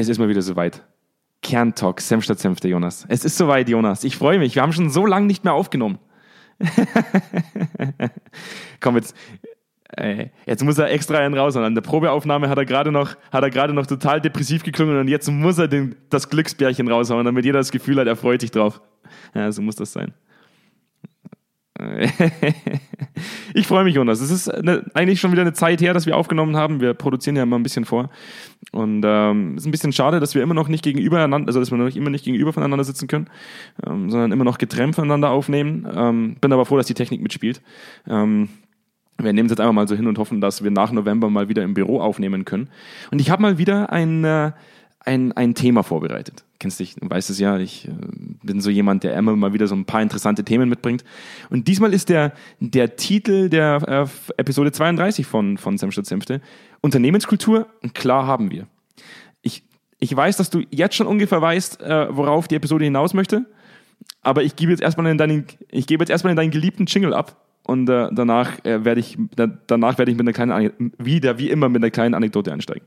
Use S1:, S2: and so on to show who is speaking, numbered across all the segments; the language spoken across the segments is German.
S1: Es ist mal wieder soweit. Kerntalk, Senf statt Senfte, Jonas. Es ist soweit, Jonas. Ich freue mich. Wir haben schon so lange nicht mehr aufgenommen. Komm, jetzt, äh, jetzt muss er extra einen raus. Und an der Probeaufnahme hat er gerade noch, hat er gerade noch total depressiv geklungen und jetzt muss er den, das Glücksbärchen raushauen, damit jeder das Gefühl hat, er freut sich drauf. Ja, so muss das sein. ich freue mich, Jonas. Es ist eine, eigentlich schon wieder eine Zeit her, dass wir aufgenommen haben. Wir produzieren ja immer ein bisschen vor. Und ähm, ist ein bisschen schade, dass wir immer noch nicht gegenüber also dass wir noch immer nicht gegenüber voneinander sitzen können, ähm, sondern immer noch getrennt voneinander aufnehmen. Ähm, bin aber froh, dass die Technik mitspielt. Ähm, wir nehmen es jetzt einfach mal so hin und hoffen, dass wir nach November mal wieder im Büro aufnehmen können. Und ich habe mal wieder ein, äh, ein, ein Thema vorbereitet. Kennst dich, du weißt es ja, ich äh, bin so jemand, der immer mal wieder so ein paar interessante Themen mitbringt. Und diesmal ist der, der Titel der äh, Episode 32 von, von Senfstadt Senfte Unternehmenskultur, klar haben wir. Ich, ich weiß, dass du jetzt schon ungefähr weißt, äh, worauf die Episode hinaus möchte, aber ich gebe jetzt erstmal in deinen, ich gebe jetzt erstmal in deinen geliebten Jingle ab und äh, danach äh, werde ich, da, danach werde ich mit einer kleinen, wieder wie immer mit einer kleinen Anekdote einsteigen.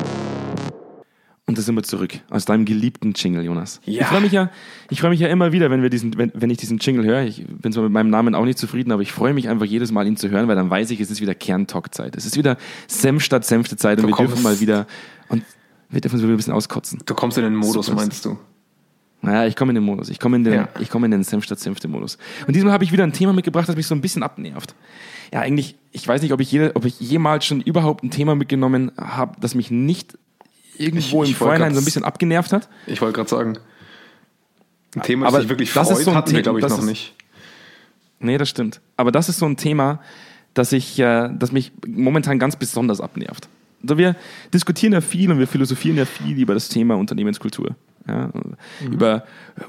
S1: Und da sind wir zurück aus deinem geliebten Jingle, Jonas. Ja. Ich freue mich ja, ich freue mich ja immer wieder, wenn wir diesen, wenn, wenn ich diesen Jingle höre. Ich bin zwar mit meinem Namen auch nicht zufrieden, aber ich freue mich einfach jedes Mal, ihn zu hören, weil dann weiß ich, es ist wieder Kerntalk-Zeit. Es ist wieder Senf statt Senfte-Zeit und du wir dürfen mal wieder und wir dürfen uns wieder ein bisschen auskotzen.
S2: Du kommst in den Modus, Super. meinst du?
S1: Naja, ich komme in den Modus. Ich komme in den, ja. ich in den Senf statt Senfte Modus. Und diesmal habe ich wieder ein Thema mitgebracht, das mich so ein bisschen abnervt. Ja, eigentlich, ich weiß nicht, ob ich, je, ob ich jemals schon überhaupt ein Thema mitgenommen habe, das mich nicht irgendwo ich, ich im Vorhinein so ein bisschen abgenervt hat.
S2: Ich wollte gerade sagen, ein Thema, das aber sich wirklich das freut, ist so ein hatten wir, glaube ich, noch ist, nicht.
S1: Nee, das stimmt. Aber das ist so ein Thema, das, ich, äh, das mich momentan ganz besonders abnervt. Also wir diskutieren ja viel und wir philosophieren ja viel über das Thema Unternehmenskultur. Ja, mhm. Über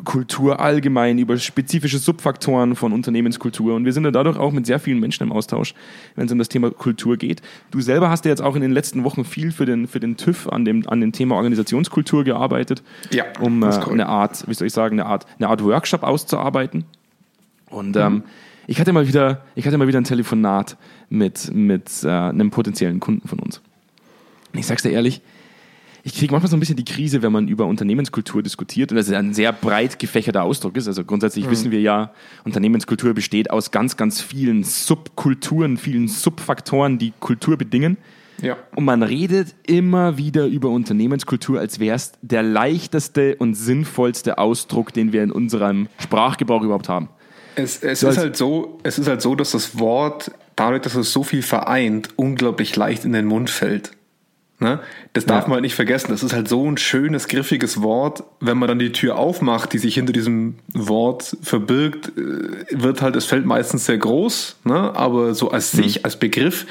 S1: Kultur allgemein, über spezifische Subfaktoren von Unternehmenskultur. Und wir sind ja dadurch auch mit sehr vielen Menschen im Austausch, wenn es um das Thema Kultur geht. Du selber hast ja jetzt auch in den letzten Wochen viel für den, für den TÜV an dem, an dem Thema Organisationskultur gearbeitet,
S2: ja,
S1: um äh, eine Art, wie soll ich sagen, eine Art, eine Art Workshop auszuarbeiten. Und ähm, mhm. ich hatte mal wieder, ich hatte mal wieder ein Telefonat mit, mit äh, einem potenziellen Kunden von uns. Und ich sag's dir ehrlich, ich kriege manchmal so ein bisschen die Krise, wenn man über Unternehmenskultur diskutiert und das ist ein sehr breit gefächerter Ausdruck ist. Also grundsätzlich mhm. wissen wir ja, Unternehmenskultur besteht aus ganz, ganz vielen Subkulturen, vielen Subfaktoren, die Kultur bedingen.
S2: Ja.
S1: Und man redet immer wieder über Unternehmenskultur, als wäre es der leichteste und sinnvollste Ausdruck, den wir in unserem Sprachgebrauch überhaupt haben.
S2: Es, es so ist halt so, es ist halt so, dass das Wort, dadurch, dass es so viel vereint, unglaublich leicht in den Mund fällt. Ne? Das darf ja. man halt nicht vergessen. Das ist halt so ein schönes, griffiges Wort. Wenn man dann die Tür aufmacht, die sich hinter diesem Wort verbirgt, äh, wird halt, es fällt meistens sehr groß, ne? aber so als mhm. sich, als Begriff,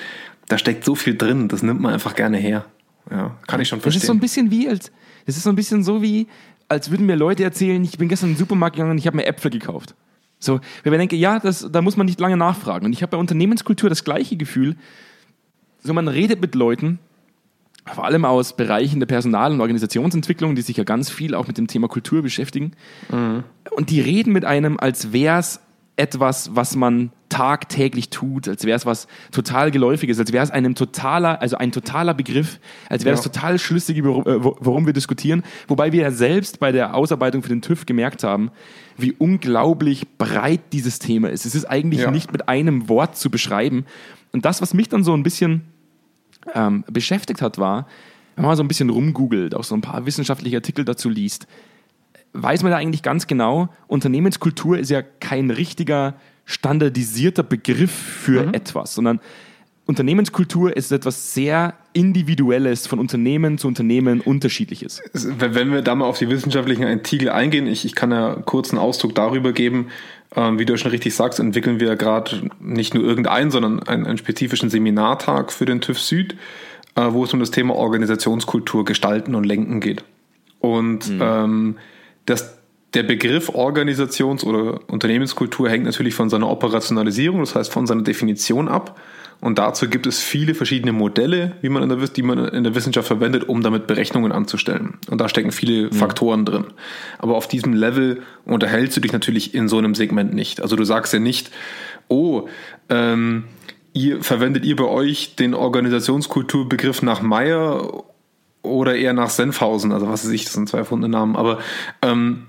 S2: da steckt so viel drin. Das nimmt man einfach gerne her. Ja, kann ich schon verstehen.
S1: Das ist so ein bisschen wie, als, das ist so ein bisschen so wie, als würden mir Leute erzählen, ich bin gestern in den Supermarkt gegangen und ich habe mir Äpfel gekauft. So, wenn man denke, ja, das, da muss man nicht lange nachfragen. Und ich habe bei Unternehmenskultur das gleiche Gefühl. So, man redet mit Leuten vor allem aus Bereichen der Personal- und Organisationsentwicklung, die sich ja ganz viel auch mit dem Thema Kultur beschäftigen. Mhm. Und die reden mit einem, als wäre es etwas, was man tagtäglich tut, als wäre es was total geläufiges, als wäre es einem totaler, also ein totaler Begriff, als wäre es ja. total schlüssig, äh, worum wir diskutieren. Wobei wir ja selbst bei der Ausarbeitung für den TÜV gemerkt haben, wie unglaublich breit dieses Thema ist. Es ist eigentlich ja. nicht mit einem Wort zu beschreiben. Und das, was mich dann so ein bisschen ähm, beschäftigt hat, war, wenn man so ein bisschen rumgoogelt, auch so ein paar wissenschaftliche Artikel dazu liest, weiß man da eigentlich ganz genau, Unternehmenskultur ist ja kein richtiger standardisierter Begriff für mhm. etwas, sondern Unternehmenskultur ist etwas sehr Individuelles, von Unternehmen zu Unternehmen unterschiedliches.
S2: Wenn wir da mal auf die wissenschaftlichen Artikel eingehen, ich, ich kann ja kurz einen Ausdruck darüber geben, ähm, wie du schon richtig sagst, entwickeln wir gerade nicht nur irgendeinen, sondern einen, einen, spezifischen Seminartag für den TÜV Süd, äh, wo es um das Thema Organisationskultur gestalten und lenken geht. Und mhm. ähm, das, der Begriff Organisations- oder Unternehmenskultur hängt natürlich von seiner Operationalisierung, das heißt von seiner Definition ab. Und dazu gibt es viele verschiedene Modelle, wie man in der, die man in der Wissenschaft verwendet, um damit Berechnungen anzustellen. Und da stecken viele mhm. Faktoren drin. Aber auf diesem Level unterhältst du dich natürlich in so einem Segment nicht. Also du sagst ja nicht, oh, ähm, ihr verwendet ihr bei euch den Organisationskulturbegriff nach Meyer oder eher nach Senfhausen, also was weiß ich, das sind zwei erfundene Namen, aber ähm,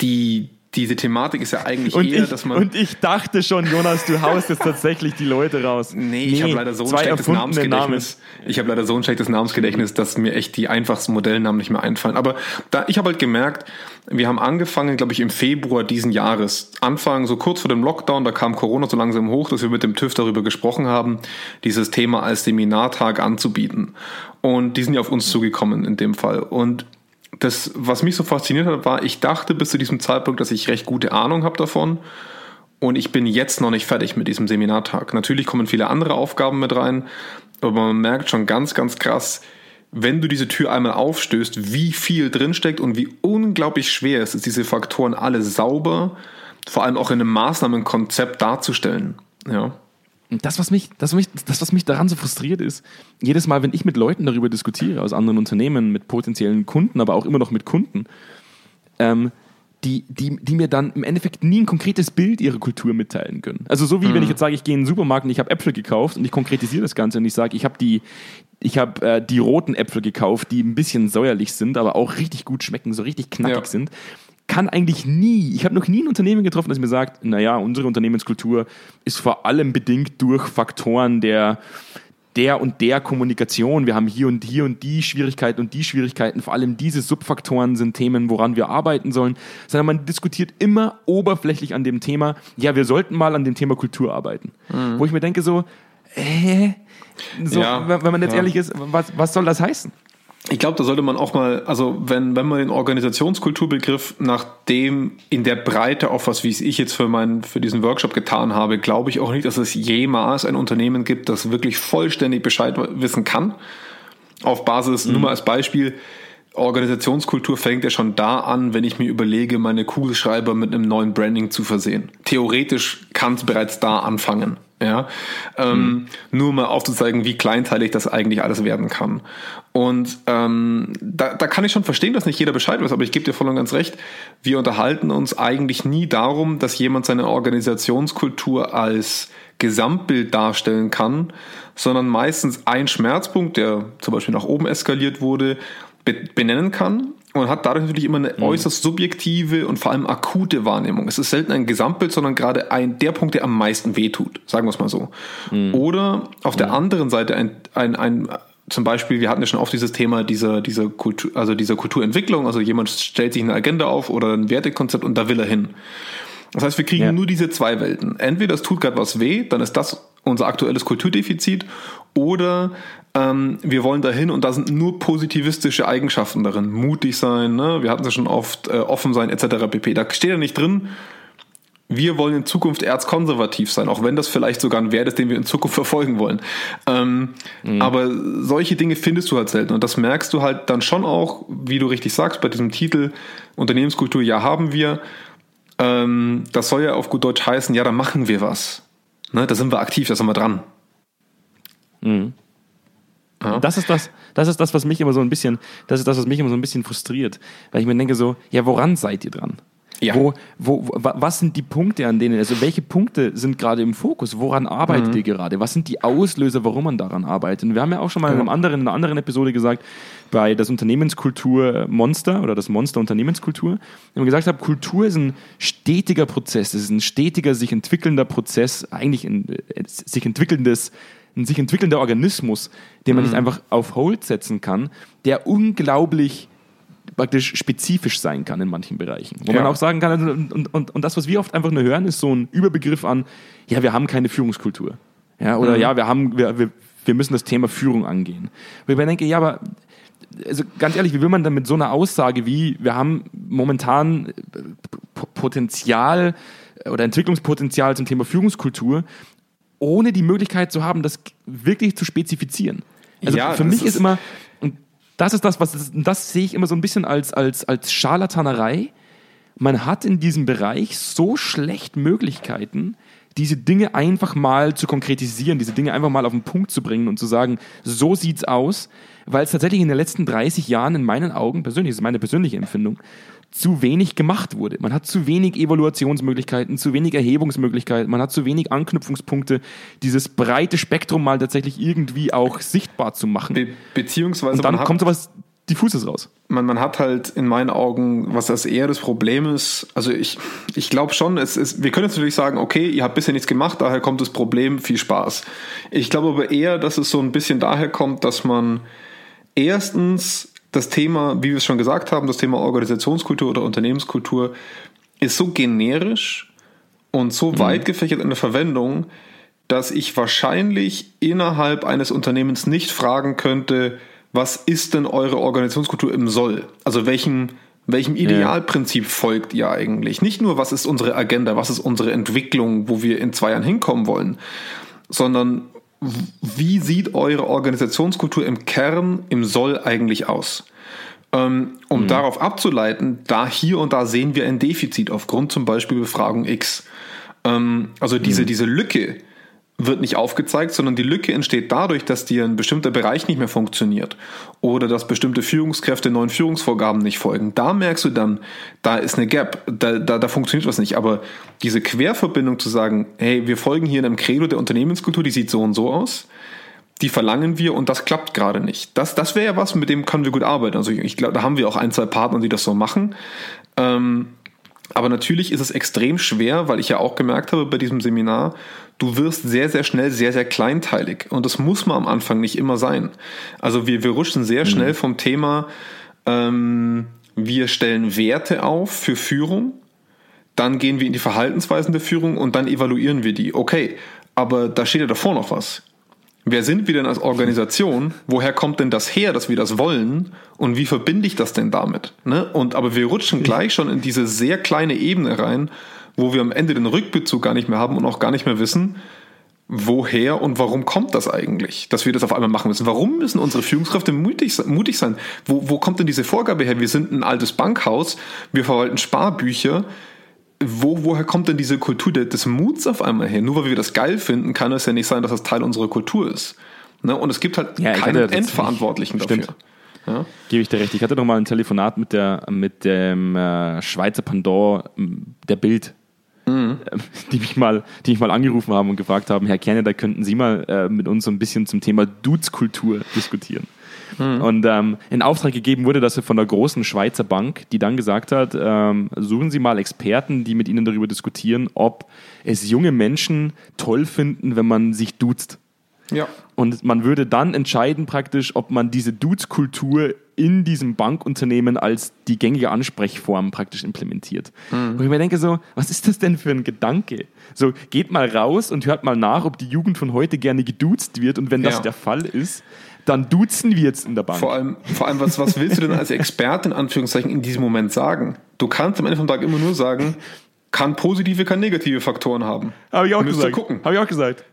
S2: die, diese Thematik ist ja eigentlich
S1: und
S2: eher,
S1: ich,
S2: dass man.
S1: Und ich dachte schon, Jonas, du haust jetzt tatsächlich die Leute raus.
S2: Nee, ich habe leider so ein schlechtes Namensgedächtnis. Namen. Ich habe leider so ein schlechtes Namensgedächtnis, dass mir echt die einfachsten Modellnamen nicht mehr einfallen. Aber da, ich habe halt gemerkt, wir haben angefangen, glaube ich, im Februar diesen Jahres. Anfang, so kurz vor dem Lockdown, da kam Corona so langsam hoch, dass wir mit dem TÜV darüber gesprochen haben, dieses Thema als Seminartag anzubieten. Und die sind ja auf uns zugekommen in dem Fall. Und das, was mich so fasziniert hat, war, ich dachte bis zu diesem Zeitpunkt, dass ich recht gute Ahnung habe davon. Und ich bin jetzt noch nicht fertig mit diesem Seminartag. Natürlich kommen viele andere Aufgaben mit rein, aber man merkt schon ganz, ganz krass, wenn du diese Tür einmal aufstößt, wie viel drinsteckt und wie unglaublich schwer es ist, diese Faktoren alle sauber, vor allem auch in einem Maßnahmenkonzept darzustellen. Ja.
S1: Das was, mich, das, was mich, das, was mich daran so frustriert ist, jedes Mal, wenn ich mit Leuten darüber diskutiere, aus anderen Unternehmen, mit potenziellen Kunden, aber auch immer noch mit Kunden, ähm, die, die, die mir dann im Endeffekt nie ein konkretes Bild ihrer Kultur mitteilen können. Also so wie mhm. wenn ich jetzt sage, ich gehe in den Supermarkt und ich habe Äpfel gekauft und ich konkretisiere das Ganze und ich sage, ich habe die, ich habe äh, die roten Äpfel gekauft, die ein bisschen säuerlich sind, aber auch richtig gut schmecken, so richtig knackig ja. sind kann eigentlich nie, ich habe noch nie ein Unternehmen getroffen, das mir sagt, naja, unsere Unternehmenskultur ist vor allem bedingt durch Faktoren der, der und der Kommunikation. Wir haben hier und hier und die Schwierigkeiten und die Schwierigkeiten. Vor allem diese Subfaktoren sind Themen, woran wir arbeiten sollen. Sondern man diskutiert immer oberflächlich an dem Thema, ja, wir sollten mal an dem Thema Kultur arbeiten. Mhm. Wo ich mir denke so, äh, so, ja, wenn man jetzt ja. ehrlich ist, was, was soll das heißen?
S2: Ich glaube, da sollte man auch mal, also wenn, wenn man den Organisationskulturbegriff nach dem in der Breite auf was, wie es ich jetzt für meinen, für diesen Workshop getan habe, glaube ich auch nicht, dass es jemals ein Unternehmen gibt, das wirklich vollständig Bescheid wissen kann. Auf Basis, mhm. nur mal als Beispiel, Organisationskultur fängt ja schon da an, wenn ich mir überlege, meine Kugelschreiber mit einem neuen Branding zu versehen. Theoretisch kann es bereits da anfangen. Ja, ähm, mhm. nur mal aufzuzeigen, wie kleinteilig das eigentlich alles werden kann. Und ähm, da, da kann ich schon verstehen, dass nicht jeder Bescheid weiß, aber ich gebe dir voll und ganz recht. Wir unterhalten uns eigentlich nie darum, dass jemand seine Organisationskultur als Gesamtbild darstellen kann, sondern meistens ein Schmerzpunkt, der zum Beispiel nach oben eskaliert wurde, benennen kann und hat dadurch natürlich immer eine mhm. äußerst subjektive und vor allem akute Wahrnehmung. Es ist selten ein Gesamtbild, sondern gerade ein der Punkt, der am meisten wehtut, sagen wir es mal so. Mhm. Oder auf der mhm. anderen Seite ein, ein, ein zum Beispiel, wir hatten ja schon oft dieses Thema dieser, dieser Kultur, also dieser Kulturentwicklung, also jemand stellt sich eine Agenda auf oder ein Wertekonzept und da will er hin. Das heißt, wir kriegen ja. nur diese zwei Welten. Entweder es tut gerade was weh, dann ist das unser aktuelles Kulturdefizit, oder ähm, wir wollen dahin und da sind nur positivistische Eigenschaften darin. Mutig sein, ne? wir hatten es schon oft, äh, offen sein, etc. pp. Da steht ja nicht drin, wir wollen in Zukunft erzkonservativ sein, auch wenn das vielleicht sogar ein Wert ist, den wir in Zukunft verfolgen wollen. Ähm, mhm. Aber solche Dinge findest du halt selten. Und das merkst du halt dann schon auch, wie du richtig sagst, bei diesem Titel Unternehmenskultur, ja, haben wir. Ähm, das soll ja auf gut Deutsch heißen, ja, da machen wir was. Ne, da sind wir aktiv, da sind wir dran.
S1: Mhm. Ja. Das ist das, das ist das, was mich immer so ein bisschen, das ist das, was mich immer so ein bisschen frustriert, weil ich mir denke so, ja, woran seid ihr dran? Ja. Wo, wo, was sind die Punkte, an denen, also welche Punkte sind gerade im Fokus? Woran arbeitet mhm. ihr gerade? Was sind die Auslöser, warum man daran arbeitet? Und wir haben ja auch schon mal in, einem anderen, in einer anderen Episode gesagt, bei das Unternehmenskultur Monster oder das Monster Unternehmenskultur, wenn man gesagt hat, Kultur ist ein stetiger Prozess, es ist ein stetiger, sich entwickelnder Prozess, eigentlich ein äh, sich entwickelndes ein sich entwickelnder Organismus, den man mhm. nicht einfach auf Hold setzen kann, der unglaublich praktisch spezifisch sein kann in manchen Bereichen. Wo ja. man auch sagen kann, also, und, und, und das, was wir oft einfach nur hören, ist so ein Überbegriff an, ja, wir haben keine Führungskultur. Ja, oder mhm. ja, wir haben, wir, wir, wir müssen das Thema Führung angehen. Wo ich mir denke, ja, aber also ganz ehrlich, wie will man dann mit so einer Aussage wie, wir haben momentan Potenzial oder Entwicklungspotenzial zum Thema Führungskultur, ohne die Möglichkeit zu haben, das wirklich zu spezifizieren. Also ja, für mich ist, ist immer, das ist das, was das sehe ich immer so ein bisschen als, als, als Scharlatanerei. Man hat in diesem Bereich so schlecht Möglichkeiten, diese Dinge einfach mal zu konkretisieren, diese Dinge einfach mal auf den Punkt zu bringen und zu sagen, so sieht's aus, weil es tatsächlich in den letzten 30 Jahren in meinen Augen, persönlich, das ist meine persönliche Empfindung, zu wenig gemacht wurde. Man hat zu wenig Evaluationsmöglichkeiten, zu wenig Erhebungsmöglichkeiten, man hat zu wenig Anknüpfungspunkte, dieses breite Spektrum mal tatsächlich irgendwie auch sichtbar zu machen. Be
S2: beziehungsweise
S1: und dann kommt sowas diffuses raus.
S2: Man, man hat halt in meinen Augen, was das eher das Problem ist, also ich, ich glaube schon, es ist, wir können jetzt natürlich sagen, okay, ihr habt bisher nichts gemacht, daher kommt das Problem, viel Spaß. Ich glaube aber eher, dass es so ein bisschen daher kommt, dass man erstens das Thema, wie wir es schon gesagt haben, das Thema Organisationskultur oder Unternehmenskultur ist so generisch und so mhm. weit gefächert in der Verwendung, dass ich wahrscheinlich innerhalb eines Unternehmens nicht fragen könnte, was ist denn eure Organisationskultur im Soll? Also welchem, welchem Idealprinzip folgt ihr eigentlich? Nicht nur, was ist unsere Agenda, was ist unsere Entwicklung, wo wir in zwei Jahren hinkommen wollen, sondern wie sieht eure Organisationskultur im Kern, im Soll eigentlich aus? Ähm, um mhm. darauf abzuleiten, da hier und da sehen wir ein Defizit aufgrund zum Beispiel Befragung X. Ähm, also diese, mhm. diese Lücke, wird nicht aufgezeigt, sondern die Lücke entsteht dadurch, dass dir ein bestimmter Bereich nicht mehr funktioniert oder dass bestimmte Führungskräfte neuen Führungsvorgaben nicht folgen. Da merkst du dann, da ist eine Gap, da, da, da funktioniert was nicht. Aber diese Querverbindung zu sagen, hey, wir folgen hier einem Credo der Unternehmenskultur, die sieht so und so aus, die verlangen wir und das klappt gerade nicht. Das, das wäre ja was, mit dem können wir gut arbeiten. Also ich glaube, da haben wir auch ein, zwei Partner, die das so machen. Ähm, aber natürlich ist es extrem schwer, weil ich ja auch gemerkt habe bei diesem Seminar, du wirst sehr, sehr schnell sehr, sehr kleinteilig. Und das muss man am Anfang nicht immer sein. Also wir, wir rutschen sehr mhm. schnell vom Thema, ähm, wir stellen Werte auf für Führung, dann gehen wir in die Verhaltensweisen der Führung und dann evaluieren wir die. Okay, aber da steht ja davor noch was. Wer sind wir denn als Organisation? Woher kommt denn das her, dass wir das wollen? Und wie verbinde ich das denn damit? Ne? Und aber wir rutschen gleich schon in diese sehr kleine Ebene rein, wo wir am Ende den Rückbezug gar nicht mehr haben und auch gar nicht mehr wissen, woher und warum kommt das eigentlich, dass wir das auf einmal machen müssen? Warum müssen unsere Führungskräfte mutig, mutig sein? Wo, wo kommt denn diese Vorgabe her? Wir sind ein altes Bankhaus, wir verwalten Sparbücher, wo, woher kommt denn diese Kultur des Muts auf einmal her? Nur weil wir das geil finden, kann es ja nicht sein, dass das Teil unserer Kultur ist. Ne? Und es gibt halt ja, keinen Endverantwortlichen dafür. Stimmt.
S1: Ja? Gebe ich dir recht. Ich hatte noch mal ein Telefonat mit, der, mit dem äh, Schweizer Pendant der Bild. Mhm. Die, mich mal, die mich mal angerufen haben und gefragt haben, Herr Kerne, da könnten Sie mal äh, mit uns so ein bisschen zum Thema Dudes-Kultur diskutieren. Mhm. Und ähm, in Auftrag gegeben wurde das von der großen Schweizer Bank, die dann gesagt hat, ähm, suchen Sie mal Experten, die mit Ihnen darüber diskutieren, ob es junge Menschen toll finden, wenn man sich duzt. Ja. Und man würde dann entscheiden praktisch, ob man diese Dudes-Kultur in diesem Bankunternehmen als die gängige Ansprechform praktisch implementiert. Mhm. Und ich mir denke so, was ist das denn für ein Gedanke? So, geht mal raus und hört mal nach, ob die Jugend von heute gerne geduzt wird und wenn das ja. der Fall ist, dann duzen wir jetzt in der Bank.
S2: Vor allem, vor allem was, was willst du denn als Experte in Anführungszeichen in diesem Moment sagen? Du kannst am Ende vom Tag immer nur sagen, kann positive, kann negative Faktoren haben.
S1: Habe ich auch gesagt. Habe ich auch gesagt.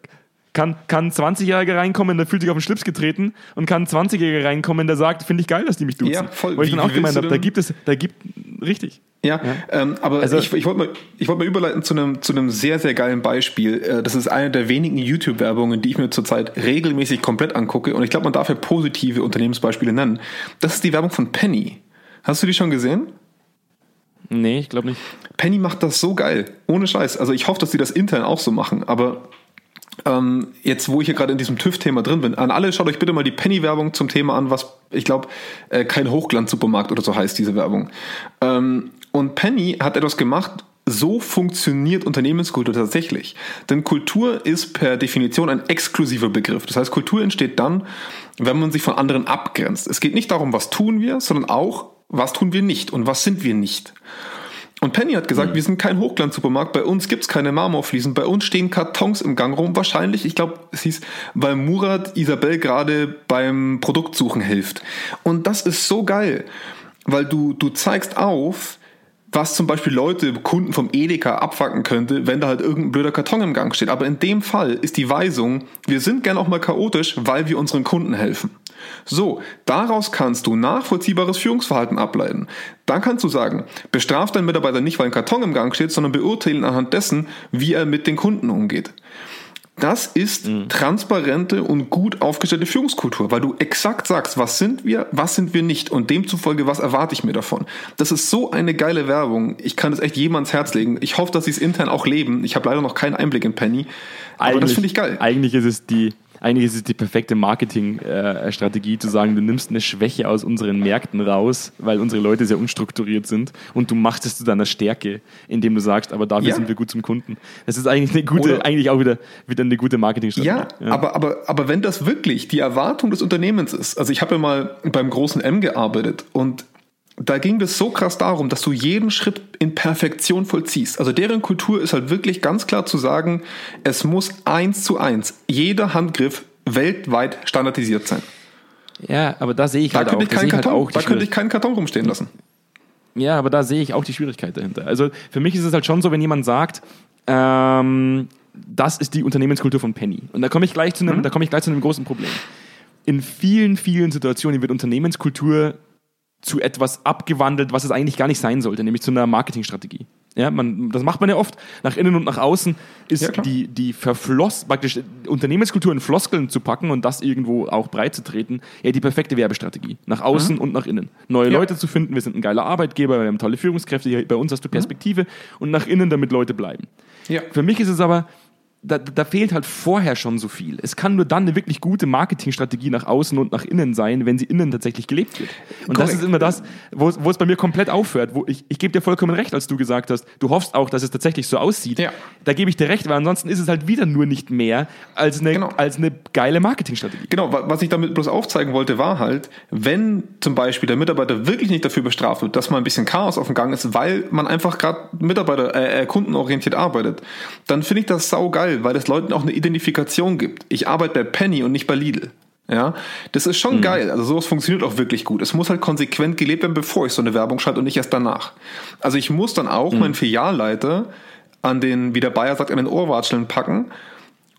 S1: Kann, kann ein 20-Jähriger reinkommen, der fühlt sich auf den Schlips getreten und kann ein 20-Jähriger reinkommen, der sagt, finde ich geil, dass die mich duzen. Ja, voll. Weil ich wie, dann auch gemeint habe, da gibt es, da gibt, richtig.
S2: Ja, ja. Ähm, aber also, ich, ich wollte mal, ich wollte mal überleiten zu einem, zu einem sehr, sehr geilen Beispiel. Äh, das ist eine der wenigen YouTube-Werbungen, die ich mir zurzeit regelmäßig komplett angucke und ich glaube, man darf ja positive Unternehmensbeispiele nennen. Das ist die Werbung von Penny. Hast du die schon gesehen?
S1: Nee, ich glaube nicht.
S2: Penny macht das so geil. Ohne Scheiß. Also ich hoffe, dass sie das intern auch so machen, aber ähm, jetzt, wo ich hier gerade in diesem TÜV-Thema drin bin, an alle schaut euch bitte mal die Penny-Werbung zum Thema an, was ich glaube, äh, kein Hochglanz-Supermarkt oder so heißt diese Werbung. Ähm, und Penny hat etwas gemacht, so funktioniert Unternehmenskultur tatsächlich. Denn Kultur ist per Definition ein exklusiver Begriff. Das heißt, Kultur entsteht dann, wenn man sich von anderen abgrenzt. Es geht nicht darum, was tun wir, sondern auch, was tun wir nicht und was sind wir nicht. Und Penny hat gesagt, mhm. wir sind kein Hochglanzsupermarkt, bei uns gibt's keine Marmorfliesen, bei uns stehen Kartons im Gang rum. Wahrscheinlich, ich glaube, es hieß, weil Murat Isabel gerade beim Produktsuchen hilft. Und das ist so geil, weil du, du zeigst auf, was zum Beispiel Leute, Kunden vom Edeka abfacken könnte, wenn da halt irgendein blöder Karton im Gang steht. Aber in dem Fall ist die Weisung, wir sind gern auch mal chaotisch, weil wir unseren Kunden helfen. So, daraus kannst du nachvollziehbares Führungsverhalten ableiten. Dann kannst du sagen, bestraf deinen Mitarbeiter nicht, weil ein Karton im Gang steht, sondern beurteilen anhand dessen, wie er mit den Kunden umgeht. Das ist mhm. transparente und gut aufgestellte Führungskultur, weil du exakt sagst, was sind wir, was sind wir nicht und demzufolge, was erwarte ich mir davon. Das ist so eine geile Werbung. Ich kann es echt jedem ans Herz legen. Ich hoffe, dass sie es intern auch leben. Ich habe leider noch keinen Einblick in Penny, aber eigentlich, das finde ich geil.
S1: Eigentlich ist es die eigentlich ist es die perfekte Marketingstrategie, zu sagen, du nimmst eine Schwäche aus unseren Märkten raus, weil unsere Leute sehr unstrukturiert sind und du machst es zu deiner Stärke, indem du sagst, aber dafür ja. sind wir gut zum Kunden. Das ist eigentlich eine gute, Oder eigentlich auch wieder, wieder eine gute Marketingstrategie.
S2: Ja, ja, Aber, aber, aber wenn das wirklich die Erwartung des Unternehmens ist, also ich habe ja mal beim großen M gearbeitet und da ging es so krass darum, dass du jeden Schritt in Perfektion vollziehst. Also deren Kultur ist halt wirklich ganz klar zu sagen, es muss eins zu eins, jeder Handgriff weltweit standardisiert sein.
S1: Ja, aber da sehe ich da halt auch,
S2: ich halt Karton, halt auch Da könnte ich keinen Karton rumstehen lassen.
S1: Ja, aber da sehe ich auch die Schwierigkeit dahinter. Also für mich ist es halt schon so, wenn jemand sagt, ähm, das ist die Unternehmenskultur von Penny. Und da komme ich gleich zu einem, mhm. da komme ich gleich zu einem großen Problem. In vielen, vielen Situationen wird Unternehmenskultur zu etwas abgewandelt, was es eigentlich gar nicht sein sollte, nämlich zu einer Marketingstrategie. Ja, man, das macht man ja oft. Nach innen und nach außen ist ja, die, die verfloss, praktisch Unternehmenskultur in Floskeln zu packen und das irgendwo auch breit zu treten, ja, die perfekte Werbestrategie. Nach außen mhm. und nach innen. Neue ja. Leute zu finden, wir sind ein geiler Arbeitgeber, wir haben tolle Führungskräfte, hier, bei uns hast du mhm. Perspektive mhm. und nach innen, damit Leute bleiben. Ja. Für mich ist es aber, da, da, fehlt halt vorher schon so viel. Es kann nur dann eine wirklich gute Marketingstrategie nach außen und nach innen sein, wenn sie innen tatsächlich gelebt wird. Und Correct. das ist immer das, wo, wo es bei mir komplett aufhört. Wo ich, ich gebe dir vollkommen recht, als du gesagt hast, du hoffst auch, dass es tatsächlich so aussieht. Ja. Da gebe ich dir recht, weil ansonsten ist es halt wieder nur nicht mehr als eine, genau. als eine geile Marketingstrategie.
S2: Genau, was ich damit bloß aufzeigen wollte, war halt, wenn zum Beispiel der Mitarbeiter wirklich nicht dafür bestraft wird, dass mal ein bisschen Chaos auf dem Gang ist, weil man einfach gerade Mitarbeiter, äh, äh, kundenorientiert arbeitet, dann finde ich das saugeil geil, weil es Leuten auch eine Identifikation gibt. Ich arbeite bei Penny und nicht bei Lidl. Ja, das ist schon mhm. geil. Also sowas funktioniert auch wirklich gut. Es muss halt konsequent gelebt werden, bevor ich so eine Werbung schalte und nicht erst danach. Also ich muss dann auch mhm. meinen Filialleiter an den, wie der Bayer sagt, an den Ohrwatscheln packen,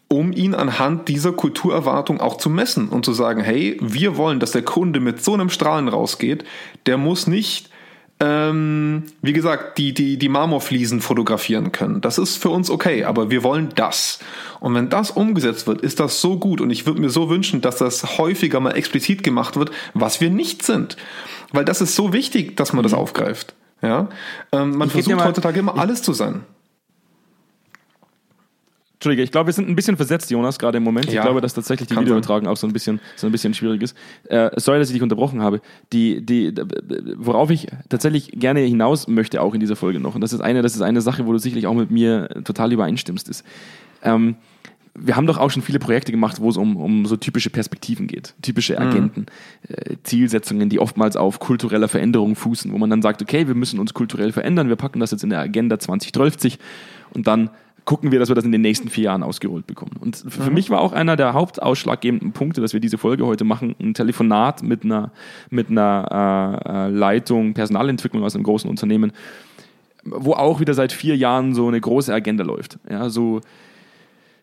S2: um ihn anhand dieser Kulturerwartung auch zu messen und zu sagen, hey, wir wollen, dass der Kunde mit so einem Strahlen rausgeht. Der muss nicht ähm, wie gesagt, die, die, die Marmorfliesen fotografieren können. Das ist für uns okay, aber wir wollen das. Und wenn das umgesetzt wird, ist das so gut. Und ich würde mir so wünschen, dass das häufiger mal explizit gemacht wird, was wir nicht sind. Weil das ist so wichtig, dass man das mhm. aufgreift. Ja? Ähm, man ich versucht heutzutage immer alles zu sein.
S1: Entschuldige, ich glaube, wir sind ein bisschen versetzt, Jonas, gerade im Moment. Ja, ich glaube, dass tatsächlich die Videoübertragung auch so ein bisschen, so ein bisschen schwierig ist. Äh, sorry, dass ich dich unterbrochen habe. Die, die, worauf ich tatsächlich gerne hinaus möchte, auch in dieser Folge noch, und das ist eine, das ist eine Sache, wo du sicherlich auch mit mir total übereinstimmst, ist, ähm, wir haben doch auch schon viele Projekte gemacht, wo es um, um so typische Perspektiven geht, typische mhm. Agenten, mhm. äh, Zielsetzungen, die oftmals auf kultureller Veränderung fußen, wo man dann sagt, okay, wir müssen uns kulturell verändern, wir packen das jetzt in der Agenda 2030 und dann gucken wir, dass wir das in den nächsten vier Jahren ausgerollt bekommen. Und für mhm. mich war auch einer der hauptausschlaggebenden Punkte, dass wir diese Folge heute machen, ein Telefonat mit einer, mit einer äh, äh, Leitung Personalentwicklung aus einem großen Unternehmen, wo auch wieder seit vier Jahren so eine große Agenda läuft. Ja, so,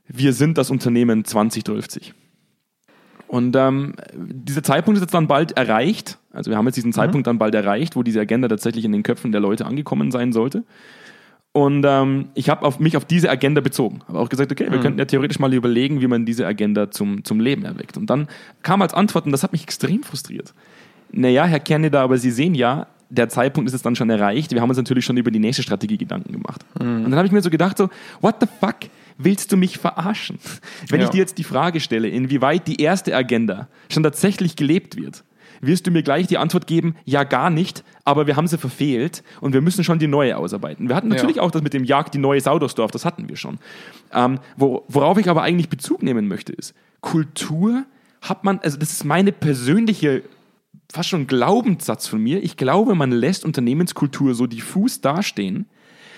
S1: wir sind das Unternehmen 2030. Und ähm, dieser Zeitpunkt ist jetzt dann bald erreicht. Also wir haben jetzt diesen mhm. Zeitpunkt dann bald erreicht, wo diese Agenda tatsächlich in den Köpfen der Leute angekommen sein sollte. Und ähm, ich habe mich auf diese Agenda bezogen. Habe auch gesagt, okay, wir mhm. könnten ja theoretisch mal überlegen, wie man diese Agenda zum, zum Leben erweckt. Und dann kam als Antwort, und das hat mich extrem frustriert. Naja, Herr Kerneder, aber Sie sehen ja, der Zeitpunkt ist jetzt dann schon erreicht. Wir haben uns natürlich schon über die nächste Strategie Gedanken gemacht. Mhm. Und dann habe ich mir so gedacht, so, what the fuck? Willst du mich verarschen? Wenn ja. ich dir jetzt die Frage stelle, inwieweit die erste Agenda schon tatsächlich gelebt wird, wirst du mir gleich die Antwort geben, ja gar nicht, aber wir haben sie verfehlt und wir müssen schon die neue ausarbeiten. Wir hatten natürlich ja. auch das mit dem Jagd, die neue Saudersdorf, das hatten wir schon. Ähm, wo, worauf ich aber eigentlich Bezug nehmen möchte, ist, Kultur hat man, also das ist meine persönliche fast schon Glaubenssatz von mir. Ich glaube, man lässt Unternehmenskultur so diffus dastehen,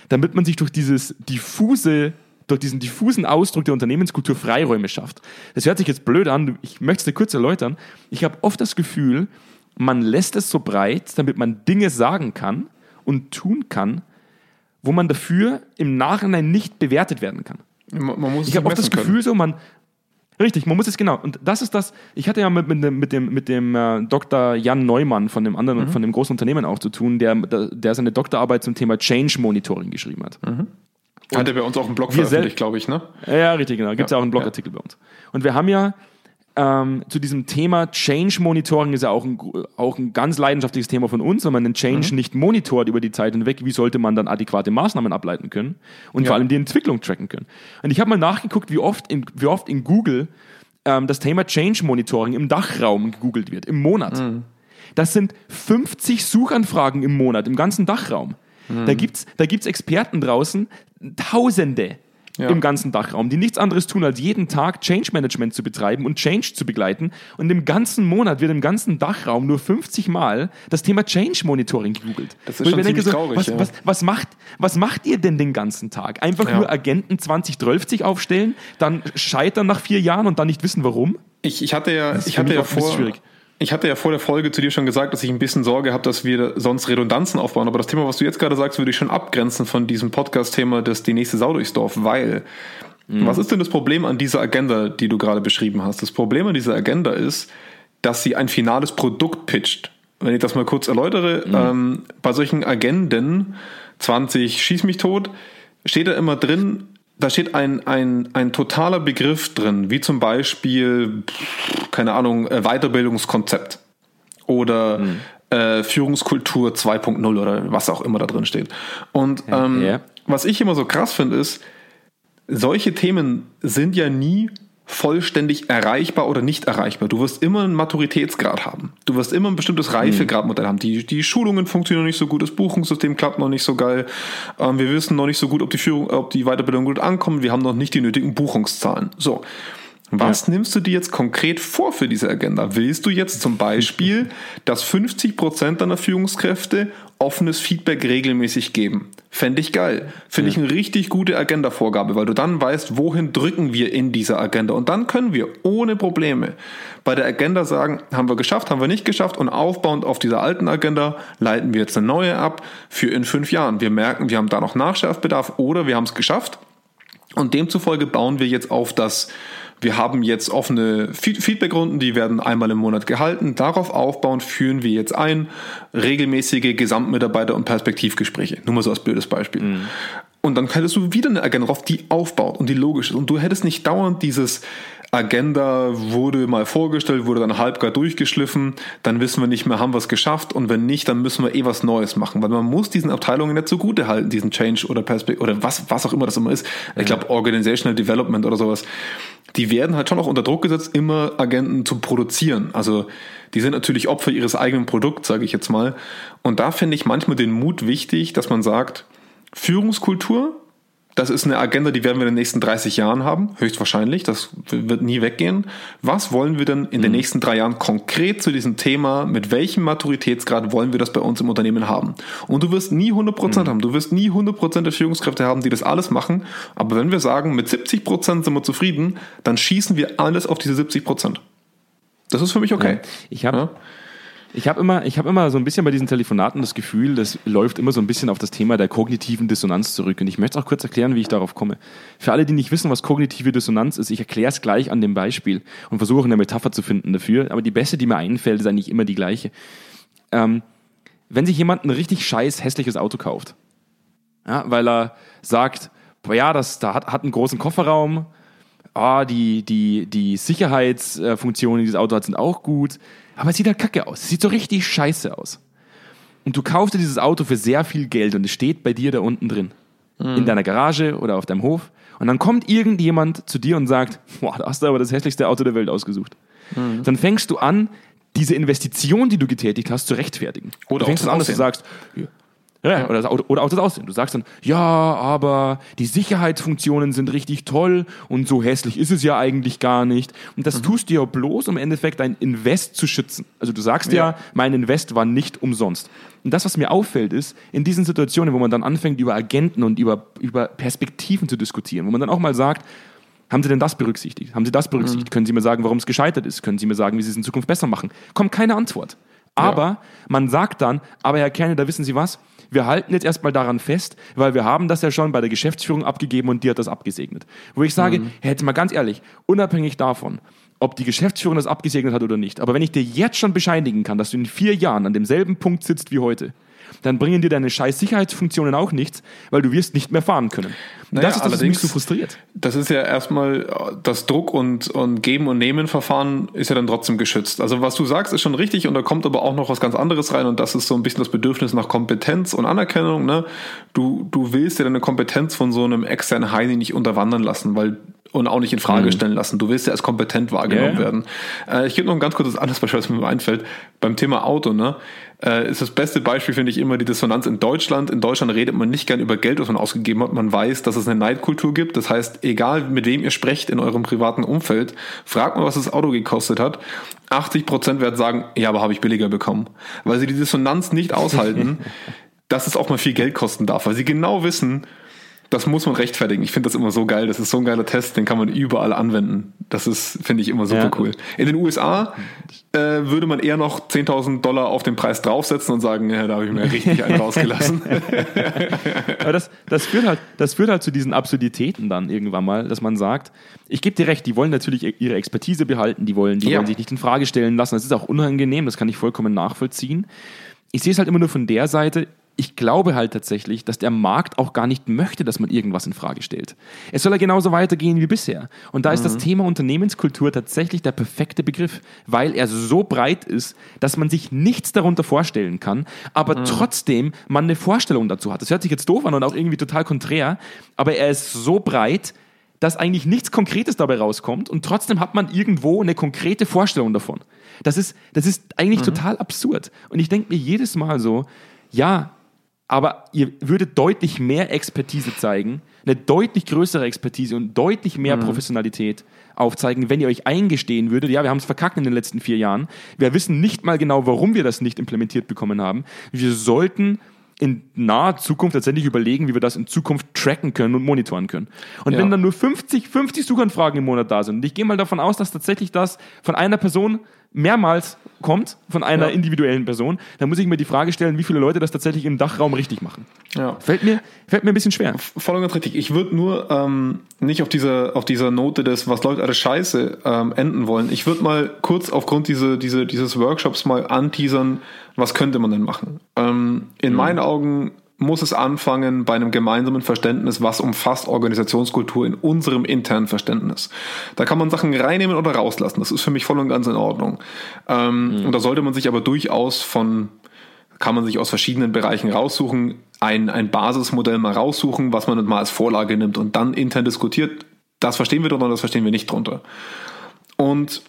S1: damit man sich durch dieses diffuse durch diesen diffusen Ausdruck der Unternehmenskultur Freiräume schafft. Das hört sich jetzt blöd an, ich möchte es dir kurz erläutern. Ich habe oft das Gefühl, man lässt es so breit, damit man Dinge sagen kann und tun kann, wo man dafür im Nachhinein nicht bewertet werden kann. Ich habe oft das Gefühl, können. so man Richtig, man muss es genau. Und das ist das, ich hatte ja mit, mit dem, mit dem, mit dem äh, Dr. Jan Neumann von dem anderen, mhm. von dem großen Unternehmen auch zu tun, der, der seine Doktorarbeit zum Thema Change Monitoring geschrieben hat. Mhm.
S2: Hat er bei uns auch einen Blog veröffentlicht, glaube ich, ne?
S1: Ja, richtig, genau. Gibt es ja, ja auch einen Blogartikel ja. bei uns. Und wir haben ja ähm, zu diesem Thema Change Monitoring ist ja auch ein, auch ein ganz leidenschaftliches Thema von uns. Wenn man den Change mhm. nicht monitort über die Zeit hinweg, wie sollte man dann adäquate Maßnahmen ableiten können und ja. vor allem die Entwicklung tracken können? Und ich habe mal nachgeguckt, wie oft in, wie oft in Google ähm, das Thema Change Monitoring im Dachraum gegoogelt wird, im Monat. Mhm. Das sind 50 Suchanfragen im Monat, im ganzen Dachraum. Mhm. Da gibt es da gibt's Experten draußen, Tausende ja. im ganzen Dachraum, die nichts anderes tun, als jeden Tag Change Management zu betreiben und Change zu begleiten. Und im ganzen Monat wird im ganzen Dachraum nur 50 Mal das Thema Change Monitoring gegoogelt.
S2: Das ist schon denke, so, traurig.
S1: Was, ja. was, was, macht, was macht ihr denn den ganzen Tag? Einfach ja. nur Agenten 2012 aufstellen, dann scheitern nach vier Jahren und dann nicht wissen, warum?
S2: Ich, ich hatte ja, ich hatte ja vor, ich hatte ja vor der Folge zu dir schon gesagt, dass ich ein bisschen Sorge habe, dass wir sonst Redundanzen aufbauen. Aber das Thema, was du jetzt gerade sagst, würde ich schon abgrenzen von diesem Podcast-Thema, das die nächste Sau durchs Dorf, weil mhm. was ist denn das Problem an dieser Agenda, die du gerade beschrieben hast? Das Problem an dieser Agenda ist, dass sie ein finales Produkt pitcht. Wenn ich das mal kurz erläutere, mhm. ähm, bei solchen Agenden 20 schieß mich tot, steht da immer drin, da steht ein, ein, ein totaler Begriff drin, wie zum Beispiel, keine Ahnung, äh, Weiterbildungskonzept oder mhm. äh, Führungskultur 2.0 oder was auch immer da drin steht. Und ähm, ja. was ich immer so krass finde, ist, solche Themen sind ja nie vollständig erreichbar oder nicht erreichbar. Du wirst immer einen Maturitätsgrad haben. Du wirst immer ein bestimmtes Reifegradmodell haben. Die, die Schulungen funktionieren noch nicht so gut, das Buchungssystem klappt noch nicht so geil. Ähm, wir wissen noch nicht so gut, ob die Führung, ob die Weiterbildung gut ankommt. Wir haben noch nicht die nötigen Buchungszahlen. So. Was ja. nimmst du dir jetzt konkret vor für diese Agenda? Willst du jetzt zum Beispiel, dass 50 Prozent deiner Führungskräfte offenes Feedback regelmäßig geben? Fände ich geil. Finde ja. ich eine richtig gute Agenda-Vorgabe, weil du dann weißt, wohin drücken wir in dieser Agenda. Und dann können wir ohne Probleme bei der Agenda sagen, haben wir geschafft, haben wir nicht geschafft und aufbauend auf dieser alten Agenda leiten wir jetzt eine neue ab für in fünf Jahren. Wir merken, wir haben da noch Nachschärfbedarf oder wir haben es geschafft. Und demzufolge bauen wir jetzt auf das wir haben jetzt offene Feedbackrunden, die werden einmal im Monat gehalten. Darauf aufbauend führen wir jetzt ein regelmäßige Gesamtmitarbeiter- und Perspektivgespräche. Nur mal so als blödes Beispiel. Mhm. Und dann hättest du wieder eine Agenda drauf, die aufbaut und die logisch ist. Und du hättest nicht dauernd dieses Agenda wurde mal vorgestellt, wurde dann halbgar durchgeschliffen, dann wissen wir nicht mehr, haben wir es geschafft und wenn nicht, dann müssen wir eh was Neues machen, weil man muss diesen Abteilungen nicht zugute halten, diesen Change oder Perspektive oder was, was auch immer das immer ist. Ich glaube, Organizational Development oder sowas. Die werden halt schon auch unter Druck gesetzt, immer Agenten zu produzieren. Also die sind natürlich Opfer ihres eigenen Produkts, sage ich jetzt mal. Und da finde ich manchmal den Mut wichtig, dass man sagt, Führungskultur das ist eine Agenda, die werden wir in den nächsten 30 Jahren haben, höchstwahrscheinlich. Das wird nie weggehen. Was wollen wir denn in den mhm. nächsten drei Jahren konkret zu diesem Thema, mit welchem Maturitätsgrad wollen wir das bei uns im Unternehmen haben? Und du wirst nie 100 Prozent mhm. haben. Du wirst nie 100% der Führungskräfte haben, die das alles machen. Aber wenn wir sagen, mit 70 Prozent sind wir zufrieden, dann schießen wir alles auf diese 70%. Prozent. Das ist für mich okay. Ja,
S1: ich habe ja? Ich habe immer, hab immer so ein bisschen bei diesen Telefonaten das Gefühl, das läuft immer so ein bisschen auf das Thema der kognitiven Dissonanz zurück. Und ich möchte auch kurz erklären, wie ich darauf komme. Für alle, die nicht wissen, was kognitive Dissonanz ist, ich erkläre es gleich an dem Beispiel und versuche eine Metapher zu finden dafür. Aber die beste, die mir einfällt, ist eigentlich immer die gleiche. Ähm, wenn sich jemand ein richtig scheiß hässliches Auto kauft, ja, weil er sagt, ja, das da hat, hat einen großen Kofferraum, ah, die, die, die Sicherheitsfunktionen, die dieses Auto hat, sind auch gut. Aber es sieht halt kacke aus. Es sieht so richtig scheiße aus. Und du kaufst dir dieses Auto für sehr viel Geld und es steht bei dir da unten drin. Mhm. In deiner Garage oder auf deinem Hof. Und dann kommt irgendjemand zu dir und sagt, boah, da hast du aber das hässlichste Auto der Welt ausgesucht. Mhm. Dann fängst du an, diese Investition, die du getätigt hast, zu rechtfertigen. Oder du fängst an, dass du sagst, ja, oder, das oder auch das Aussehen. Du sagst dann, ja, aber die Sicherheitsfunktionen sind richtig toll und so hässlich ist es ja eigentlich gar nicht. Und das mhm. tust du ja bloß, um im Endeffekt dein Invest zu schützen. Also du sagst ja. ja, mein Invest war nicht umsonst. Und das, was mir auffällt, ist, in diesen Situationen, wo man dann anfängt, über Agenten und über, über Perspektiven zu diskutieren, wo man dann auch mal sagt, haben Sie denn das berücksichtigt? Haben Sie das berücksichtigt? Mhm. Können Sie mir sagen, warum es gescheitert ist? Können Sie mir sagen, wie Sie es in Zukunft besser machen? Kommt keine Antwort. Aber ja. man sagt dann, aber Herr Kerne, da wissen Sie was? Wir halten jetzt erstmal daran fest, weil wir haben das ja schon bei der Geschäftsführung abgegeben und die hat das abgesegnet. Wo ich sage, mhm. hey, jetzt mal ganz ehrlich, unabhängig davon, ob die Geschäftsführung das abgesegnet hat oder nicht, aber wenn ich dir jetzt schon bescheinigen kann, dass du in vier Jahren an demselben Punkt sitzt wie heute, dann bringen dir deine scheiß Sicherheitsfunktionen auch nichts, weil du wirst nicht mehr fahren können.
S2: Naja, das ist das, was mich so frustriert. Das ist ja erstmal das Druck- und, und Geben- und Nehmen-Verfahren ist ja dann trotzdem geschützt. Also was du sagst, ist schon richtig und da kommt aber auch noch was ganz anderes rein und das ist so ein bisschen das Bedürfnis nach Kompetenz und Anerkennung. Ne? Du, du willst ja deine Kompetenz von so einem externen Heini nicht unterwandern lassen, weil und auch nicht in Frage mhm. stellen lassen. Du willst ja als kompetent wahrgenommen yeah. werden. Äh, ich gebe noch ein ganz kurzes anderes Beispiel, was mir einfällt. Beim Thema Auto, ne, äh, ist das beste Beispiel, finde ich, immer die Dissonanz in Deutschland. In Deutschland redet man nicht gern über Geld, was man ausgegeben hat. Man weiß, dass es eine Neidkultur gibt. Das heißt, egal mit wem ihr sprecht in eurem privaten Umfeld, fragt mal, was das Auto gekostet hat. 80 Prozent werden sagen, ja, aber habe ich billiger bekommen. Weil sie die Dissonanz nicht aushalten, dass es auch mal viel Geld kosten darf. Weil sie genau wissen, das muss man rechtfertigen. Ich finde das immer so geil. Das ist so ein geiler Test, den kann man überall anwenden. Das ist, finde ich, immer super ja. cool. In den USA äh, würde man eher noch 10.000 Dollar auf den Preis draufsetzen und sagen, ja, da habe ich mir richtig einen rausgelassen.
S1: Aber das, das, führt halt, das führt halt zu diesen Absurditäten dann irgendwann mal, dass man sagt, ich gebe dir recht, die wollen natürlich ihre Expertise behalten, die wollen, die ja. wollen sich nicht in Frage stellen lassen. Das ist auch unangenehm, das kann ich vollkommen nachvollziehen. Ich sehe es halt immer nur von der Seite, ich glaube halt tatsächlich, dass der Markt auch gar nicht möchte, dass man irgendwas in Frage stellt. Es soll ja genauso weitergehen wie bisher. Und da ist das mhm. Thema Unternehmenskultur tatsächlich der perfekte Begriff, weil er so breit ist, dass man sich nichts darunter vorstellen kann, aber mhm. trotzdem man eine Vorstellung dazu hat. Das hört sich jetzt doof an und auch irgendwie total konträr, aber er ist so breit, dass eigentlich nichts Konkretes dabei rauskommt und trotzdem hat man irgendwo eine konkrete Vorstellung davon. Das ist, das ist eigentlich mhm. total absurd. Und ich denke mir jedes Mal so, ja, aber ihr würdet deutlich mehr Expertise zeigen, eine deutlich größere Expertise und deutlich mehr mhm. Professionalität aufzeigen, wenn ihr euch eingestehen würdet, ja, wir haben es verkackt in den letzten vier Jahren, wir wissen nicht mal genau, warum wir das nicht implementiert bekommen haben. Wir sollten in naher Zukunft tatsächlich überlegen, wie wir das in Zukunft tracken können und monitoren können. Und ja. wenn dann nur 50, 50 Suchanfragen im Monat da sind, und ich gehe mal davon aus, dass tatsächlich das von einer Person mehrmals kommt von einer ja. individuellen Person, dann muss ich mir die Frage stellen, wie viele Leute das tatsächlich im Dachraum richtig machen. Ja. Fällt, mir, fällt mir ein bisschen schwer.
S2: Voll und ganz richtig. Ich würde nur ähm, nicht auf dieser, auf dieser Note des, was läuft alles scheiße, ähm, enden wollen. Ich würde mal kurz aufgrund diese, diese, dieses Workshops mal anteasern, was könnte man denn machen. Ähm, in mhm. meinen Augen muss es anfangen bei einem gemeinsamen Verständnis, was umfasst Organisationskultur in unserem internen Verständnis. Da kann man Sachen reinnehmen oder rauslassen. Das ist für mich voll und ganz in Ordnung. Ähm, mhm. Und da sollte man sich aber durchaus von, kann man sich aus verschiedenen Bereichen raussuchen, ein, ein Basismodell mal raussuchen, was man mal als Vorlage nimmt und dann intern diskutiert. Das verstehen wir drunter, das verstehen wir nicht drunter. Und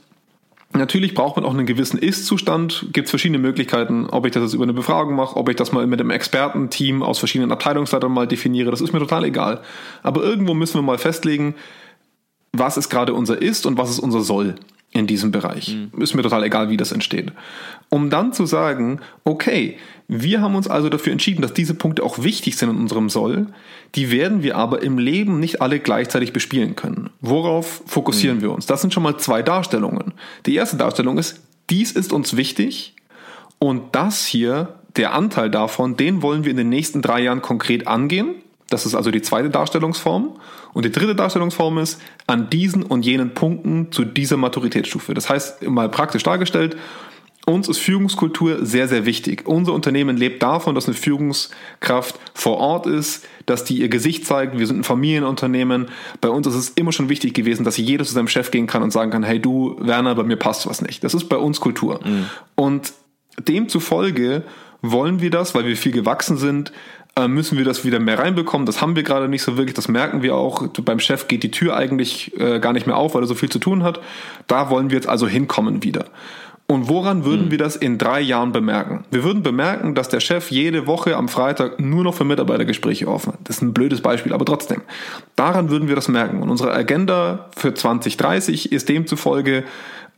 S2: Natürlich braucht man auch einen gewissen Ist-Zustand. Gibt es verschiedene Möglichkeiten, ob ich das jetzt über eine Befragung mache, ob ich das mal mit einem Expertenteam aus verschiedenen Abteilungsleitern mal definiere. Das ist mir total egal. Aber irgendwo müssen wir mal festlegen, was ist gerade unser Ist und was ist unser Soll in diesem Bereich. Mhm. Ist mir total egal, wie das entsteht. Um dann zu sagen, okay, wir haben uns also dafür entschieden, dass diese Punkte auch wichtig sind in unserem Soll, die werden wir aber im Leben nicht alle gleichzeitig bespielen können. Worauf fokussieren mhm. wir uns? Das sind schon mal zwei Darstellungen. Die erste Darstellung ist, dies ist uns wichtig und das hier, der Anteil davon, den wollen wir in den nächsten drei Jahren konkret angehen. Das ist also die zweite Darstellungsform. Und die dritte Darstellungsform ist an diesen und jenen Punkten zu dieser Maturitätsstufe. Das heißt, mal praktisch dargestellt, uns ist Führungskultur sehr, sehr wichtig. Unser Unternehmen lebt davon, dass eine Führungskraft vor Ort ist, dass die ihr Gesicht zeigt. Wir sind ein Familienunternehmen. Bei uns ist es immer schon wichtig gewesen, dass jeder zu seinem Chef gehen kann und sagen kann, hey du, Werner, bei mir passt was nicht. Das ist bei uns Kultur. Mhm. Und demzufolge wollen wir das, weil wir viel gewachsen sind, müssen wir das wieder mehr reinbekommen. Das haben wir gerade nicht so wirklich. Das merken wir auch. Beim Chef geht die Tür eigentlich äh, gar nicht mehr auf, weil er so viel zu tun hat. Da wollen wir jetzt also hinkommen wieder. Und woran würden hm. wir das in drei Jahren bemerken? Wir würden bemerken, dass der Chef jede Woche am Freitag nur noch für Mitarbeitergespräche offen hat. Das ist ein blödes Beispiel, aber trotzdem. Daran würden wir das merken. Und unsere Agenda für 2030 ist demzufolge,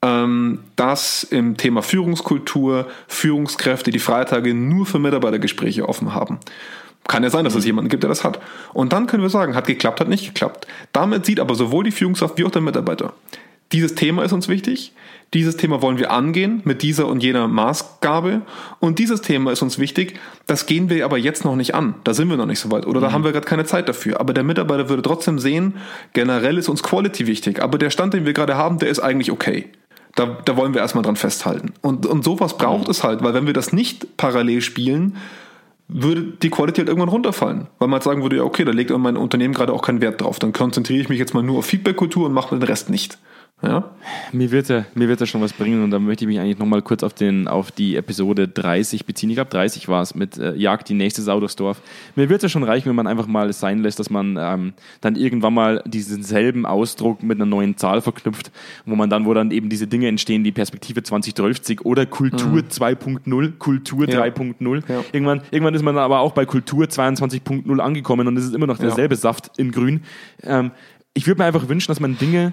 S2: ähm, dass im Thema Führungskultur Führungskräfte die Freitage nur für Mitarbeitergespräche offen haben. Kann ja sein, dass es jemanden gibt, der das hat. Und dann können wir sagen, hat geklappt, hat nicht geklappt. Damit sieht aber sowohl die Führungskraft wie auch der Mitarbeiter, dieses Thema ist uns wichtig, dieses Thema wollen wir angehen mit dieser und jener Maßgabe und dieses Thema ist uns wichtig, das gehen wir aber jetzt noch nicht an, da sind wir noch nicht so weit oder mhm. da haben wir gerade keine Zeit dafür. Aber der Mitarbeiter würde trotzdem sehen, generell ist uns Quality wichtig, aber der Stand, den wir gerade haben, der ist eigentlich okay. Da, da wollen wir erstmal dran festhalten. Und, und sowas braucht mhm. es halt, weil wenn wir das nicht parallel spielen, würde die Quality halt irgendwann runterfallen. Weil man halt sagen würde, ja, okay, da legt mein Unternehmen gerade auch keinen Wert drauf. Dann konzentriere ich mich jetzt mal nur auf Feedback-Kultur und mache den Rest nicht. Ja?
S1: Mir wird er, mir wird er schon was bringen und da möchte ich mich eigentlich nochmal kurz auf, den, auf die Episode 30 beziehen. Ich glaube, 30 war es mit äh, Jagd die nächste Sau durchs Dorf. Mir wird es ja schon reichen, wenn man einfach mal es sein lässt, dass man ähm, dann irgendwann mal diesen selben Ausdruck mit einer neuen Zahl verknüpft, wo man dann, wo dann eben diese Dinge entstehen, die Perspektive 2030 oder Kultur mhm. 2.0, Kultur ja. 3.0. Ja. Irgendwann, irgendwann ist man aber auch bei Kultur 22.0 angekommen und es ist immer noch derselbe ja. Saft in Grün. Ähm, ich würde mir einfach wünschen, dass man Dinge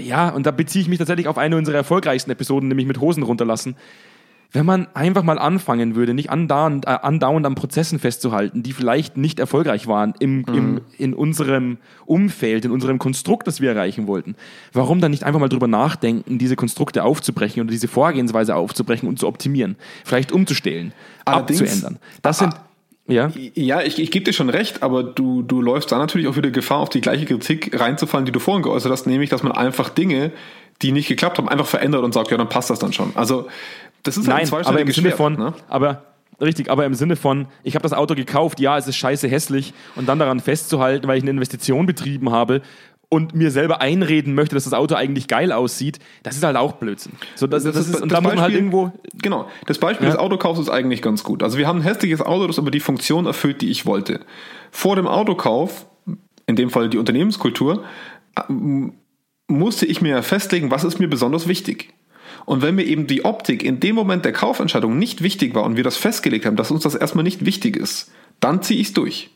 S1: ja, und da beziehe ich mich tatsächlich auf eine unserer erfolgreichsten Episoden, nämlich mit Hosen runterlassen. Wenn man einfach mal anfangen würde, nicht andauernd, äh, andauernd an Prozessen festzuhalten, die vielleicht nicht erfolgreich waren im, mhm. im, in unserem Umfeld, in unserem Konstrukt, das wir erreichen wollten, warum dann nicht einfach mal drüber nachdenken, diese Konstrukte aufzubrechen oder diese Vorgehensweise aufzubrechen und zu optimieren, vielleicht umzustellen, Allerdings, abzuändern. Das sind
S2: ja, ja ich, ich gebe dir schon recht, aber du, du läufst da natürlich auch wieder Gefahr, auf die gleiche Kritik reinzufallen, die du vorhin geäußert hast, nämlich, dass man einfach Dinge, die nicht geklappt haben, einfach verändert und sagt, ja, dann passt das dann schon. Also, das ist
S1: halt Nein, aber im Sinne von, ne? aber Richtig, aber im Sinne von, ich habe das Auto gekauft, ja, es ist scheiße hässlich und dann daran festzuhalten, weil ich eine Investition betrieben habe und mir selber einreden möchte, dass das Auto eigentlich geil aussieht, das ist halt auch Blödsinn. So, das, das, das ist, und da muss man halt irgendwo.
S2: Genau, das Beispiel ja. des Autokaufs ist eigentlich ganz gut. Also wir haben ein hässliches Auto, das aber die Funktion erfüllt, die ich wollte. Vor dem Autokauf, in dem Fall die Unternehmenskultur, musste ich mir festlegen, was ist mir besonders wichtig. Und wenn mir eben die Optik in dem Moment der Kaufentscheidung nicht wichtig war und wir das festgelegt haben, dass uns das erstmal nicht wichtig ist, dann ziehe ich es durch.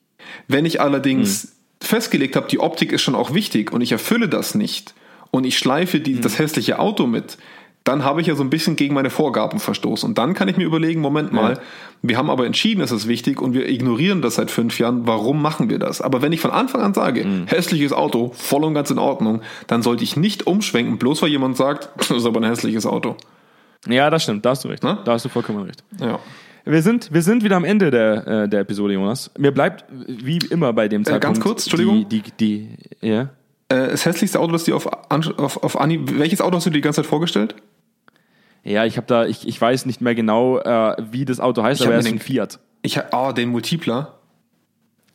S2: Wenn ich allerdings hm festgelegt habe, die Optik ist schon auch wichtig und ich erfülle das nicht und ich schleife die, mhm. das hässliche Auto mit, dann habe ich ja so ein bisschen gegen meine Vorgaben verstoßen. Und dann kann ich mir überlegen, Moment mal, ja. wir haben aber entschieden, es ist wichtig und wir ignorieren das seit fünf Jahren, warum machen wir das? Aber wenn ich von Anfang an sage, mhm. hässliches Auto, voll und ganz in Ordnung, dann sollte ich nicht umschwenken, bloß weil jemand sagt, das ist aber ein hässliches Auto.
S1: Ja, das stimmt, da hast du recht. Na? Da hast du vollkommen recht. Ja. Wir sind, wir sind wieder am Ende der, äh, der Episode, Jonas. Mir bleibt wie immer bei dem Zeitpunkt.
S2: Äh, ganz kurz, Entschuldigung.
S1: Die, die, die, ja.
S2: Äh, das hässlichste Auto, das dir auf, auf, auf Anni. Welches Auto hast du dir die ganze Zeit vorgestellt?
S1: Ja, ich habe da, ich, ich weiß nicht mehr genau, äh, wie das Auto heißt, ich aber er ist ein Fiat.
S2: Ich hab, oh, den Multipler.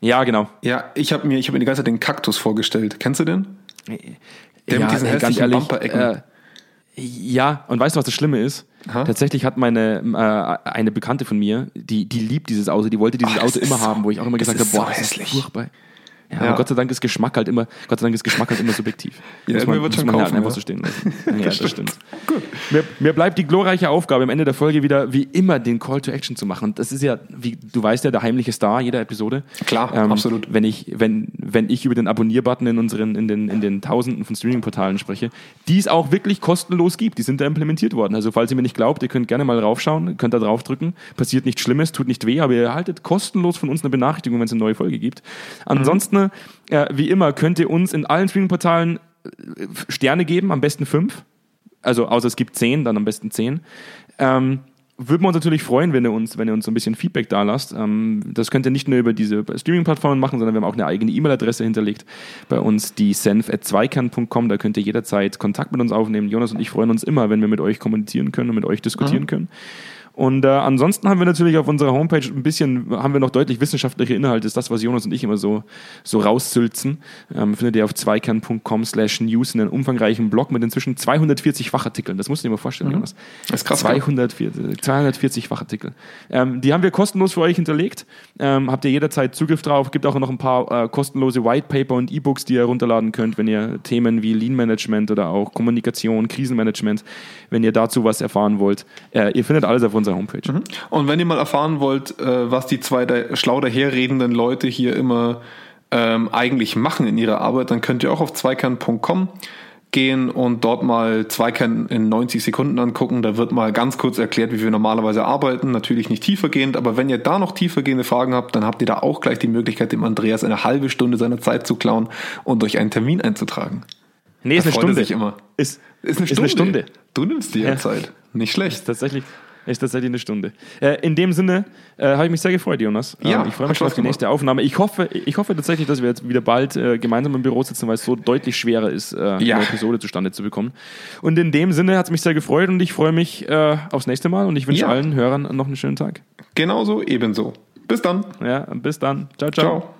S1: Ja, genau.
S2: Ja, ich habe mir, ich habe mir die ganze Zeit den Kaktus vorgestellt. Kennst du den?
S1: Der ja, mit diesen hässlichen Bumper-Ecken. Ja, und weißt du, was das Schlimme ist? Ha? Tatsächlich hat meine äh, eine Bekannte von mir, die, die liebt dieses Auto, die wollte dieses Ach, Auto immer so, haben, wo ich auch immer gesagt habe, boah, so das ist furchtbar. Ja, ja. Gott sei Dank ist Geschmack halt immer, Gott sei Dank ist Geschmack halt immer subjektiv.
S2: ja, muss man, wird schon
S1: man
S2: kaufen, halt
S1: einfach ja. so stehen lassen. Ja, das, das stimmt. Gut. Mir, mir, bleibt die glorreiche Aufgabe, am Ende der Folge wieder wie immer den Call to Action zu machen. Und das ist ja, wie du weißt ja, der heimliche Star jeder Episode.
S2: Klar, ähm, absolut.
S1: Wenn ich, wenn, wenn ich über den Abonnier-Button in unseren, in den, in den Tausenden von Streaming-Portalen spreche, die es auch wirklich kostenlos gibt. Die sind da implementiert worden. Also falls ihr mir nicht glaubt, ihr könnt gerne mal raufschauen, könnt da draufdrücken. Passiert nichts Schlimmes, tut nicht weh, aber ihr erhaltet kostenlos von uns eine Benachrichtigung, wenn es eine neue Folge gibt. Ansonsten mhm äh, wie immer könnt ihr uns in allen Streaming-Portalen äh, Sterne geben, am besten fünf. Also außer es gibt zehn, dann am besten zehn. Ähm, würden wir uns natürlich freuen, wenn ihr uns, wenn ihr uns so ein bisschen Feedback da lasst. Ähm, das könnt ihr nicht nur über diese Streaming-Plattformen machen, sondern wir haben auch eine eigene E-Mail-Adresse hinterlegt bei uns, die senf.zweikern.com. Da könnt ihr jederzeit Kontakt mit uns aufnehmen. Jonas und ich freuen uns immer, wenn wir mit euch kommunizieren können und mit euch diskutieren mhm. können. Und äh, ansonsten haben wir natürlich auf unserer Homepage ein bisschen, haben wir noch deutlich wissenschaftliche Inhalte, ist das, was Jonas und ich immer so, so raussülzen. Ähm, findet ihr auf zweikern.com slash news in einem umfangreichen Blog mit inzwischen 240 Fachartikeln. Das musst du dir mal vorstellen, mhm. Jonas.
S2: Das ist krass.
S1: 240, 240 Fachartikel. Ähm, die haben wir kostenlos für euch hinterlegt. Ähm, habt ihr jederzeit Zugriff drauf. Gibt auch noch ein paar äh, kostenlose White Paper und E-Books, die ihr runterladen könnt, wenn ihr Themen wie Lean Management oder auch Kommunikation, Krisenmanagement, wenn ihr dazu was erfahren wollt. Äh, ihr findet alles auf unserer unserer Homepage. Mhm.
S2: Und wenn ihr mal erfahren wollt, äh, was die zwei der schlau daherredenden Leute hier immer ähm, eigentlich machen in ihrer Arbeit, dann könnt ihr auch auf zweikern.com gehen und dort mal Zweikern in 90 Sekunden angucken. Da wird mal ganz kurz erklärt, wie wir normalerweise arbeiten. Natürlich nicht tiefergehend, aber wenn ihr da noch tiefergehende Fragen habt, dann habt ihr da auch gleich die Möglichkeit, dem Andreas eine halbe Stunde seiner Zeit zu klauen und euch einen Termin einzutragen.
S1: Nee, ist
S2: Da
S1: eine Stunde.
S2: sich immer.
S1: Ist,
S2: Ist eine
S1: Ist
S2: Stunde.
S1: eine Stunde.
S2: Du nimmst dir. Ja. Zeit. Nicht schlecht.
S1: Ist tatsächlich, ist tatsächlich eine Stunde. Äh, in dem Sinne äh, habe ich mich sehr gefreut, Jonas.
S2: Ja,
S1: ähm, ich freue mich schon auf die nächste Aufnahme. Ich hoffe, ich hoffe tatsächlich, dass wir jetzt wieder bald äh, gemeinsam im Büro sitzen, weil es so deutlich schwerer ist, äh,
S2: Ja.
S1: eine Episode zustande zu bekommen. Und in dem Sinne hat es mich sehr gefreut und ich freue mich äh, aufs nächste Mal und ich wünsche
S2: Ja.
S1: allen Hörern noch einen schönen Tag.
S2: Genauso, ebenso. Bis dann.
S1: Ja, bis dann. ciao. ciao.
S2: Ciao.